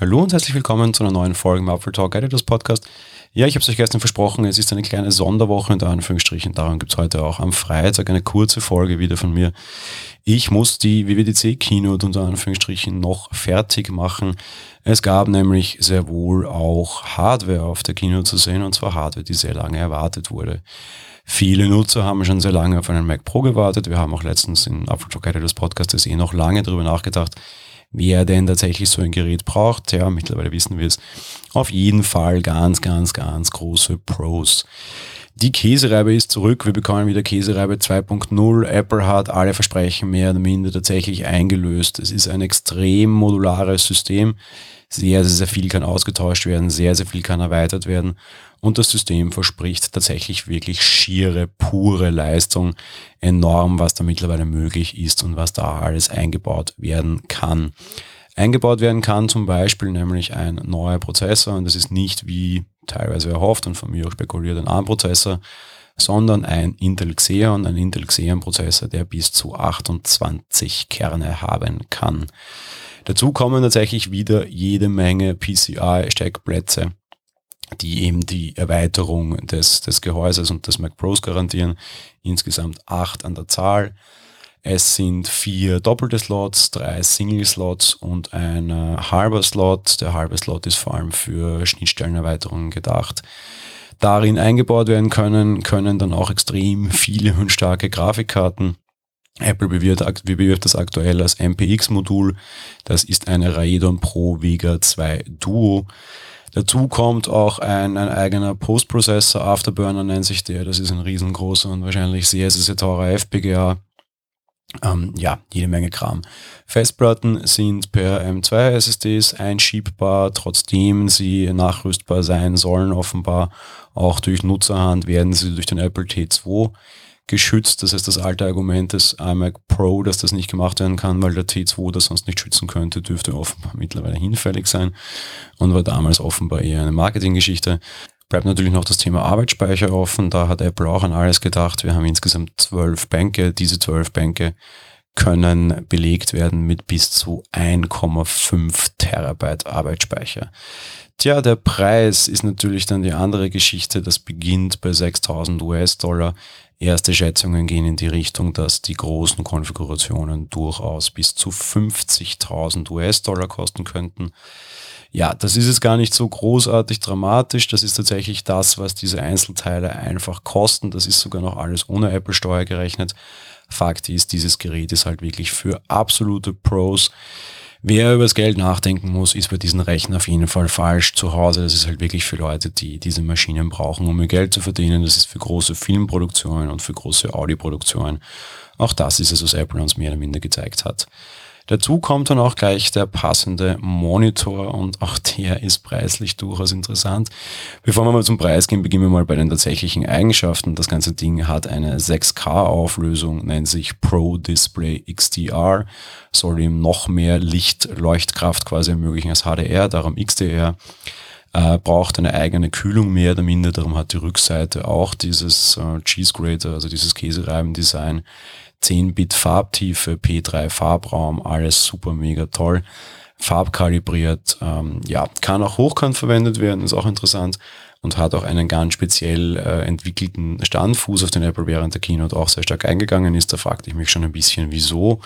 Hallo und herzlich willkommen zu einer neuen Folge im Apple Talk Editors Podcast. Ja, ich habe es euch gestern versprochen, es ist eine kleine Sonderwoche in Anführungsstrichen. Darum gibt es heute auch am Freitag eine kurze Folge wieder von mir. Ich muss die WWDC Keynote unter Anführungsstrichen noch fertig machen. Es gab nämlich sehr wohl auch Hardware auf der Keynote zu sehen und zwar Hardware, die sehr lange erwartet wurde. Viele Nutzer haben schon sehr lange auf einen Mac Pro gewartet. Wir haben auch letztens in Apple Talk Editors Podcast das eh noch lange darüber nachgedacht, wer denn tatsächlich so ein Gerät braucht. Ja, mittlerweile wissen wir es. Auf jeden Fall ganz, ganz, ganz große Pros. Die Käsereibe ist zurück. Wir bekommen wieder Käsereibe 2.0. Apple hat alle Versprechen mehr oder minder tatsächlich eingelöst. Es ist ein extrem modulares System. Sehr, sehr, sehr viel kann ausgetauscht werden. Sehr, sehr viel kann erweitert werden. Und das System verspricht tatsächlich wirklich schiere, pure Leistung. Enorm, was da mittlerweile möglich ist und was da alles eingebaut werden kann. Eingebaut werden kann zum Beispiel nämlich ein neuer Prozessor und das ist nicht wie teilweise erhofft und von mir auch spekuliert ein ARM-Prozessor, sondern ein Intel Xeon, ein Intel Xeon-Prozessor, der bis zu 28 Kerne haben kann. Dazu kommen tatsächlich wieder jede Menge PCI-Steckplätze die eben die Erweiterung des, des Gehäuses und des Mac Pros garantieren. Insgesamt acht an der Zahl. Es sind vier doppelte Slots, drei Single-Slots und ein äh, halber Slot. Der halbe Slot ist vor allem für Schnittstellenerweiterungen gedacht. Darin eingebaut werden können, können dann auch extrem viele und starke Grafikkarten. Apple bewirbt, bewirbt das aktuell als MPX-Modul. Das ist eine Radeon Pro Vega 2 Duo. Dazu kommt auch ein, ein eigener Post-Processor, Afterburner nennt sich der. Das ist ein riesengroßer und wahrscheinlich sehr, sehr, sehr teurer FPGA. Ähm, ja, jede Menge Kram. Festplatten sind per M2 SSDs einschiebbar, trotzdem sie nachrüstbar sein sollen, offenbar auch durch Nutzerhand werden sie durch den Apple T2 geschützt. Das heißt, das alte Argument des iMac Pro, dass das nicht gemacht werden kann, weil der T2 das sonst nicht schützen könnte, dürfte offenbar mittlerweile hinfällig sein und war damals offenbar eher eine Marketinggeschichte. Bleibt natürlich noch das Thema Arbeitsspeicher offen. Da hat Apple auch an alles gedacht. Wir haben insgesamt zwölf Bänke. Diese zwölf Bänke können belegt werden mit bis zu 1,5 Terabyte Arbeitsspeicher. Tja, der Preis ist natürlich dann die andere Geschichte. Das beginnt bei 6000 US-Dollar. Erste Schätzungen gehen in die Richtung, dass die großen Konfigurationen durchaus bis zu 50.000 US-Dollar kosten könnten. Ja, das ist jetzt gar nicht so großartig dramatisch. Das ist tatsächlich das, was diese Einzelteile einfach kosten. Das ist sogar noch alles ohne Apple-Steuer gerechnet. Fakt ist, dieses Gerät ist halt wirklich für absolute Pros. Wer über das Geld nachdenken muss, ist bei diesen Rechnern auf jeden Fall falsch zu Hause. Das ist halt wirklich für Leute, die diese Maschinen brauchen, um ihr Geld zu verdienen. Das ist für große Filmproduktionen und für große Audioproduktionen. Auch das ist es, was Apple uns mehr oder minder gezeigt hat. Dazu kommt dann auch gleich der passende Monitor und auch der ist preislich durchaus interessant. Bevor wir mal zum Preis gehen, beginnen wir mal bei den tatsächlichen Eigenschaften. Das ganze Ding hat eine 6K-Auflösung, nennt sich Pro Display XDR, soll ihm noch mehr Lichtleuchtkraft quasi ermöglichen als HDR, darum XDR. Äh, braucht eine eigene Kühlung mehr oder minder, darum hat die Rückseite auch dieses äh, Cheese Grater, also dieses Käsereiben-Design 10-Bit Farbtiefe, P3 Farbraum, alles super mega toll. Farbkalibriert, ähm, ja, kann auch hochkant verwendet werden, ist auch interessant und hat auch einen ganz speziell äh, entwickelten Standfuß, auf den Apple während der Keynote auch sehr stark eingegangen ist. Da fragte ich mich schon ein bisschen, wieso.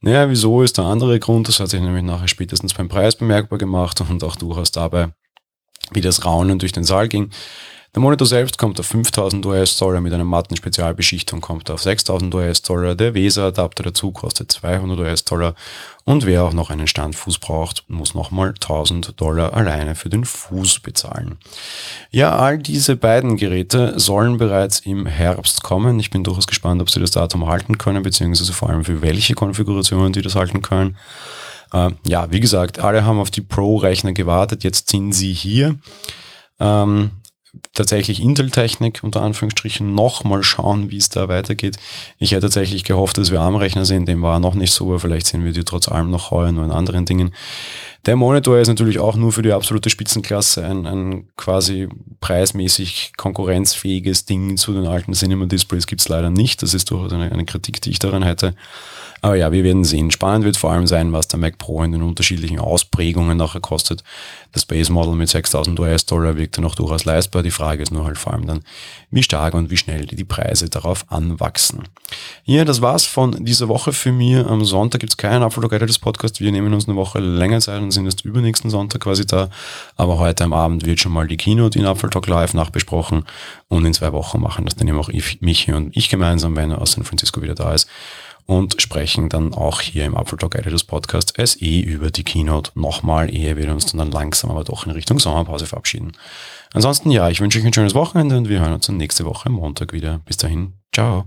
Naja, wieso ist der andere Grund, das hat sich nämlich nachher spätestens beim Preis bemerkbar gemacht und auch durchaus dabei, wie das Raunen durch den Saal ging. Der Monitor selbst kommt auf 5000 US-Dollar mit einer matten Spezialbeschichtung, kommt auf 6000 US-Dollar. Der VESA-Adapter dazu kostet 200 US-Dollar. Und wer auch noch einen Standfuß braucht, muss nochmal 1000 Dollar alleine für den Fuß bezahlen. Ja, all diese beiden Geräte sollen bereits im Herbst kommen. Ich bin durchaus gespannt, ob sie das Datum halten können, beziehungsweise vor allem für welche Konfigurationen die das halten können. Äh, ja, wie gesagt, alle haben auf die Pro-Rechner gewartet. Jetzt sind sie hier. Ähm, tatsächlich Intel-Technik unter Anführungsstrichen nochmal schauen, wie es da weitergeht. Ich hätte tatsächlich gehofft, dass wir ARM-Rechner sind, dem war noch nicht so, aber vielleicht sehen wir die trotz allem noch heuer, nur in anderen Dingen. Der Monitor ist natürlich auch nur für die absolute Spitzenklasse ein, ein quasi preismäßig konkurrenzfähiges Ding zu den alten Cinema-Displays gibt es leider nicht. Das ist durchaus eine, eine Kritik, die ich daran hätte. Aber ja, wir werden sehen. Spannend wird vor allem sein, was der Mac Pro in den unterschiedlichen Ausprägungen nachher kostet. Das Base Model mit 6000 US-Dollar wirkt ja noch durchaus leistbar. Die Frage ist nur halt vor allem dann, wie stark und wie schnell die Preise darauf anwachsen. Ja, das war's von dieser Woche für mir. Am Sonntag gibt's keinen Apfeltalk Editors Podcast. Wir nehmen uns eine Woche länger Zeit und sind erst übernächsten Sonntag quasi da. Aber heute am Abend wird schon mal die Keynote in Apfeltalk Live nachbesprochen und in zwei Wochen machen das dann eben auch ich, Michi und ich gemeinsam, wenn er aus San Francisco wieder da ist und sprechen dann auch hier im Apple Talk Editors Podcast SE über die Keynote nochmal, ehe wir uns dann langsam aber doch in Richtung Sommerpause verabschieden. Ansonsten ja, ich wünsche euch ein schönes Wochenende und wir hören uns dann nächste Woche Montag wieder. Bis dahin, ciao.